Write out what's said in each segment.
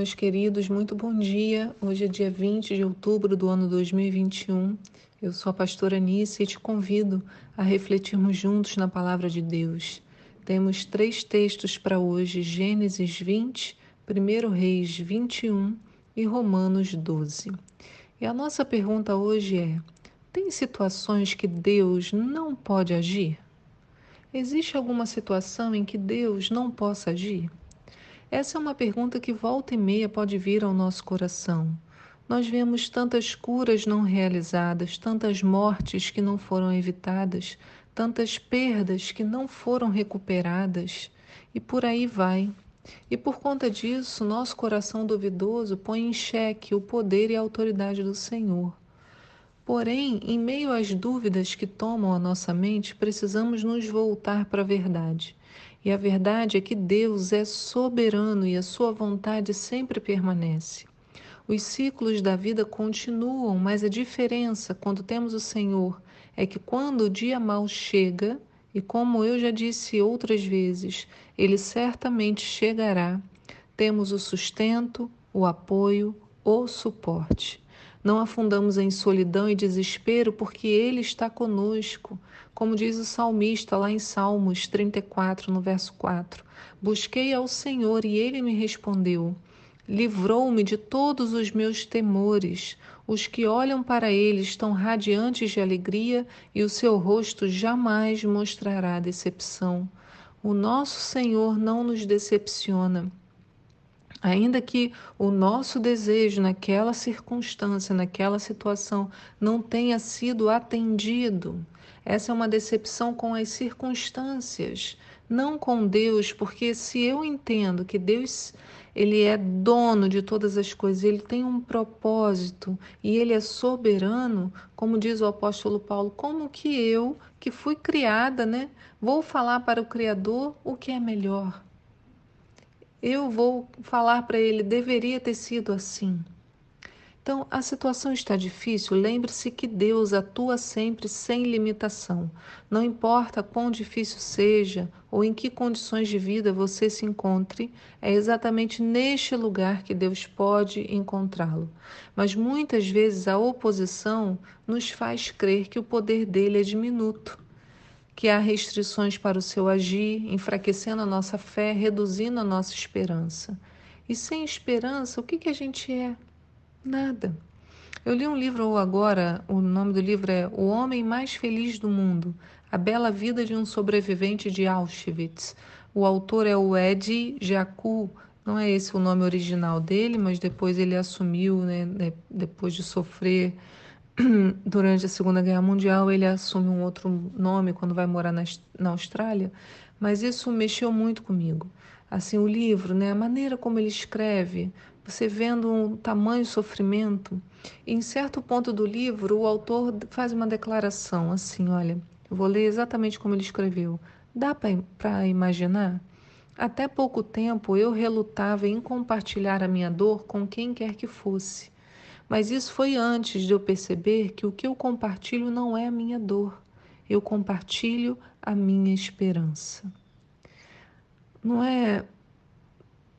meus queridos, muito bom dia. Hoje é dia 20 de outubro do ano 2021. Eu sou a pastora Anice e te convido a refletirmos juntos na palavra de Deus. Temos três textos para hoje: Gênesis 20, 1 Reis 21 e Romanos 12. E a nossa pergunta hoje é: tem situações que Deus não pode agir? Existe alguma situação em que Deus não possa agir? Essa é uma pergunta que volta e meia pode vir ao nosso coração. Nós vemos tantas curas não realizadas, tantas mortes que não foram evitadas, tantas perdas que não foram recuperadas, e por aí vai. E por conta disso, nosso coração duvidoso põe em xeque o poder e a autoridade do Senhor. Porém, em meio às dúvidas que tomam a nossa mente, precisamos nos voltar para a verdade. E a verdade é que Deus é soberano e a sua vontade sempre permanece. Os ciclos da vida continuam, mas a diferença quando temos o Senhor é que quando o dia mal chega, e como eu já disse outras vezes, ele certamente chegará, temos o sustento, o apoio, o suporte. Não afundamos em solidão e desespero, porque Ele está conosco. Como diz o salmista lá em Salmos 34, no verso 4: Busquei ao Senhor e Ele me respondeu. Livrou-me de todos os meus temores. Os que olham para Ele estão radiantes de alegria e o seu rosto jamais mostrará decepção. O nosso Senhor não nos decepciona. Ainda que o nosso desejo naquela circunstância, naquela situação, não tenha sido atendido, essa é uma decepção com as circunstâncias, não com Deus, porque se eu entendo que Deus ele é dono de todas as coisas, ele tem um propósito e ele é soberano, como diz o apóstolo Paulo, como que eu, que fui criada, né, vou falar para o criador o que é melhor? Eu vou falar para ele: deveria ter sido assim. Então, a situação está difícil, lembre-se que Deus atua sempre sem limitação. Não importa quão difícil seja ou em que condições de vida você se encontre, é exatamente neste lugar que Deus pode encontrá-lo. Mas muitas vezes a oposição nos faz crer que o poder dele é diminuto que há restrições para o seu agir, enfraquecendo a nossa fé, reduzindo a nossa esperança. E sem esperança, o que, que a gente é? Nada. Eu li um livro agora, o nome do livro é O Homem Mais Feliz do Mundo, A Bela Vida de um Sobrevivente de Auschwitz. O autor é o Ed Jacu, não é esse o nome original dele, mas depois ele assumiu, né, depois de sofrer durante a Segunda Guerra Mundial, ele assume um outro nome quando vai morar na, na Austrália, mas isso mexeu muito comigo. Assim, o livro, né, a maneira como ele escreve, você vendo um tamanho sofrimento. Em certo ponto do livro, o autor faz uma declaração assim: olha, eu vou ler exatamente como ele escreveu. Dá para imaginar? Até pouco tempo eu relutava em compartilhar a minha dor com quem quer que fosse. Mas isso foi antes de eu perceber que o que eu compartilho não é a minha dor, eu compartilho a minha esperança. Não é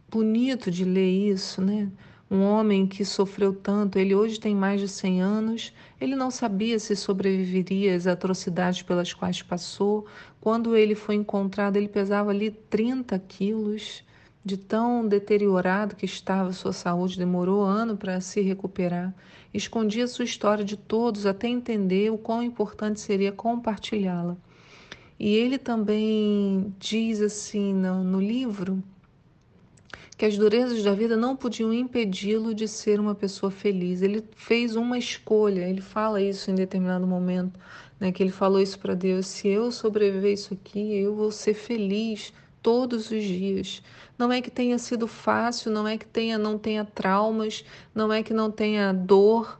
bonito de ler isso, né? Um homem que sofreu tanto, ele hoje tem mais de 100 anos, ele não sabia se sobreviveria às atrocidades pelas quais passou. Quando ele foi encontrado, ele pesava ali 30 quilos de tão deteriorado que estava sua saúde, demorou ano para se recuperar. Escondia sua história de todos até entender o quão importante seria compartilhá-la. E ele também diz assim no, no livro que as durezas da vida não podiam impedi-lo de ser uma pessoa feliz. Ele fez uma escolha, ele fala isso em determinado momento, né, que ele falou isso para Deus: se eu sobreviver isso aqui, eu vou ser feliz todos os dias. Não é que tenha sido fácil, não é que tenha não tenha traumas, não é que não tenha dor,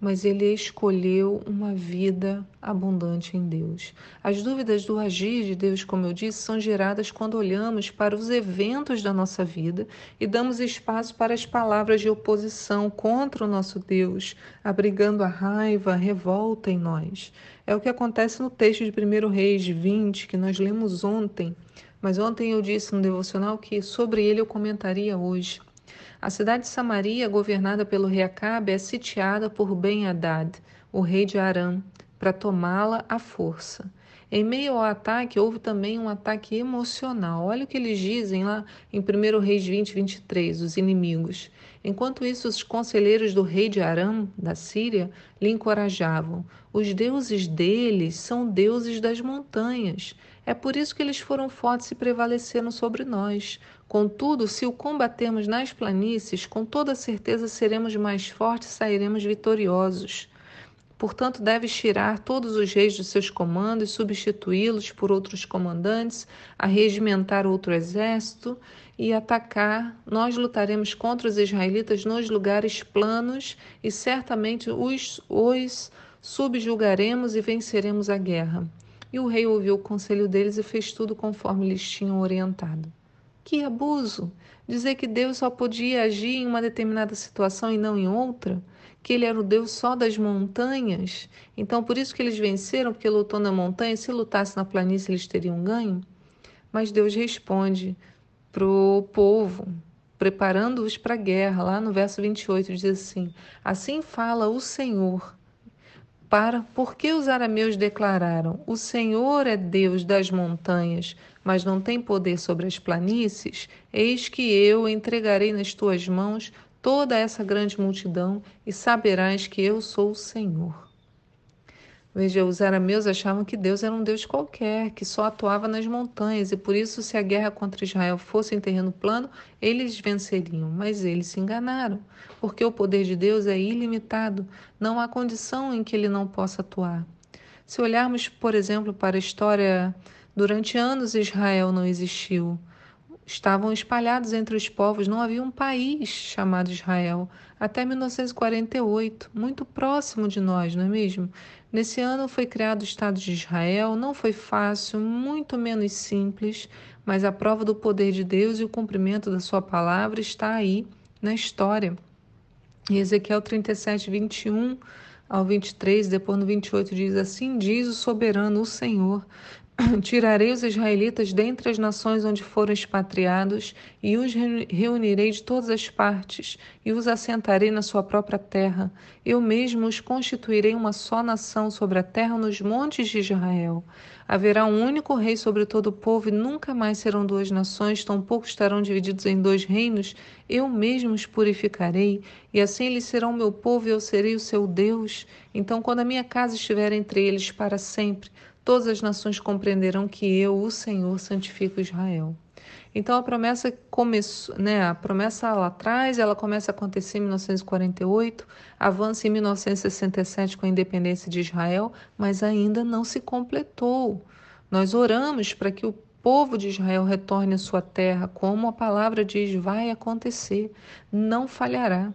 mas ele escolheu uma vida abundante em Deus. As dúvidas do agir de Deus, como eu disse, são geradas quando olhamos para os eventos da nossa vida e damos espaço para as palavras de oposição contra o nosso Deus, abrigando a raiva, a revolta em nós. É o que acontece no texto de 1 Reis 20, que nós lemos ontem mas ontem eu disse no devocional que sobre ele eu comentaria hoje. A cidade de Samaria, governada pelo rei Acabe, é sitiada por Ben-Hadad, o rei de Arã, para tomá-la à força. Em meio ao ataque, houve também um ataque emocional. Olha o que eles dizem lá em 1 Reis 20, 23, os inimigos. Enquanto isso, os conselheiros do rei de Aram, da Síria, lhe encorajavam. Os deuses deles são deuses das montanhas. É por isso que eles foram fortes e prevaleceram sobre nós. Contudo, se o combatermos nas planícies, com toda certeza seremos mais fortes e sairemos vitoriosos. Portanto, deves tirar todos os reis dos seus comandos, substituí-los por outros comandantes, arregimentar outro exército e atacar. Nós lutaremos contra os israelitas nos lugares planos e certamente os, os subjugaremos e venceremos a guerra. E o rei ouviu o conselho deles e fez tudo conforme lhes tinham orientado. Que abuso! Dizer que Deus só podia agir em uma determinada situação e não em outra? Que ele era o Deus só das montanhas? Então, por isso que eles venceram, porque lutou na montanha. Se lutasse na planície, eles teriam ganho? Mas Deus responde para o povo, preparando-os para a guerra. Lá no verso 28 diz assim: Assim fala o Senhor para porque os arameus declararam: O Senhor é Deus das montanhas, mas não tem poder sobre as planícies, eis que eu entregarei nas tuas mãos toda essa grande multidão e saberás que eu sou o Senhor. Veja, os arameus achavam que Deus era um Deus qualquer, que só atuava nas montanhas, e por isso, se a guerra contra Israel fosse em terreno plano, eles venceriam. Mas eles se enganaram, porque o poder de Deus é ilimitado, não há condição em que ele não possa atuar. Se olharmos, por exemplo, para a história, durante anos Israel não existiu estavam espalhados entre os povos, não havia um país chamado Israel, até 1948, muito próximo de nós, não é mesmo? Nesse ano foi criado o Estado de Israel, não foi fácil, muito menos simples, mas a prova do poder de Deus e o cumprimento da sua palavra está aí na história. E Ezequiel 37, 21 ao 23, depois no 28 diz assim: Diz o soberano, o Senhor, Tirarei os israelitas dentre as nações onde foram expatriados e os reunirei de todas as partes e os assentarei na sua própria terra. Eu mesmo os constituirei uma só nação sobre a terra nos montes de Israel. Haverá um único rei sobre todo o povo e nunca mais serão duas nações, tampouco estarão divididos em dois reinos. Eu mesmo os purificarei e assim eles serão meu povo e eu serei o seu Deus. Então, quando a minha casa estiver entre eles para sempre, todas as nações compreenderão que eu, o Senhor, santifico Israel. Então a promessa começou, né, a promessa lá atrás, ela começa a acontecer em 1948, avança em 1967 com a independência de Israel, mas ainda não se completou. Nós oramos para que o povo de Israel retorne à sua terra, como a palavra diz, vai acontecer, não falhará.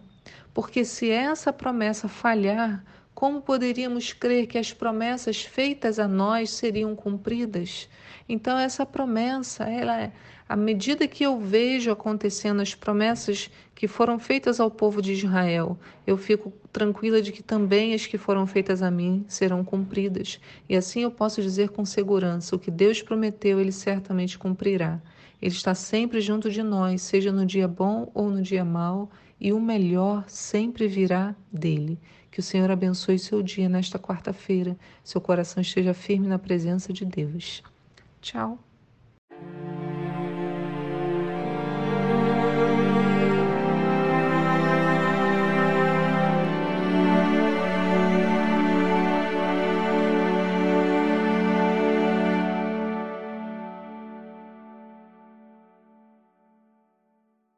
Porque se essa promessa falhar, como poderíamos crer que as promessas feitas a nós seriam cumpridas? Então essa promessa, ela é à medida que eu vejo acontecendo as promessas que foram feitas ao povo de Israel, eu fico tranquila de que também as que foram feitas a mim serão cumpridas. E assim eu posso dizer com segurança: o que Deus prometeu, ele certamente cumprirá. Ele está sempre junto de nós, seja no dia bom ou no dia mau, e o melhor sempre virá dele. Que o Senhor abençoe seu dia nesta quarta-feira, seu coração esteja firme na presença de Deus. Tchau.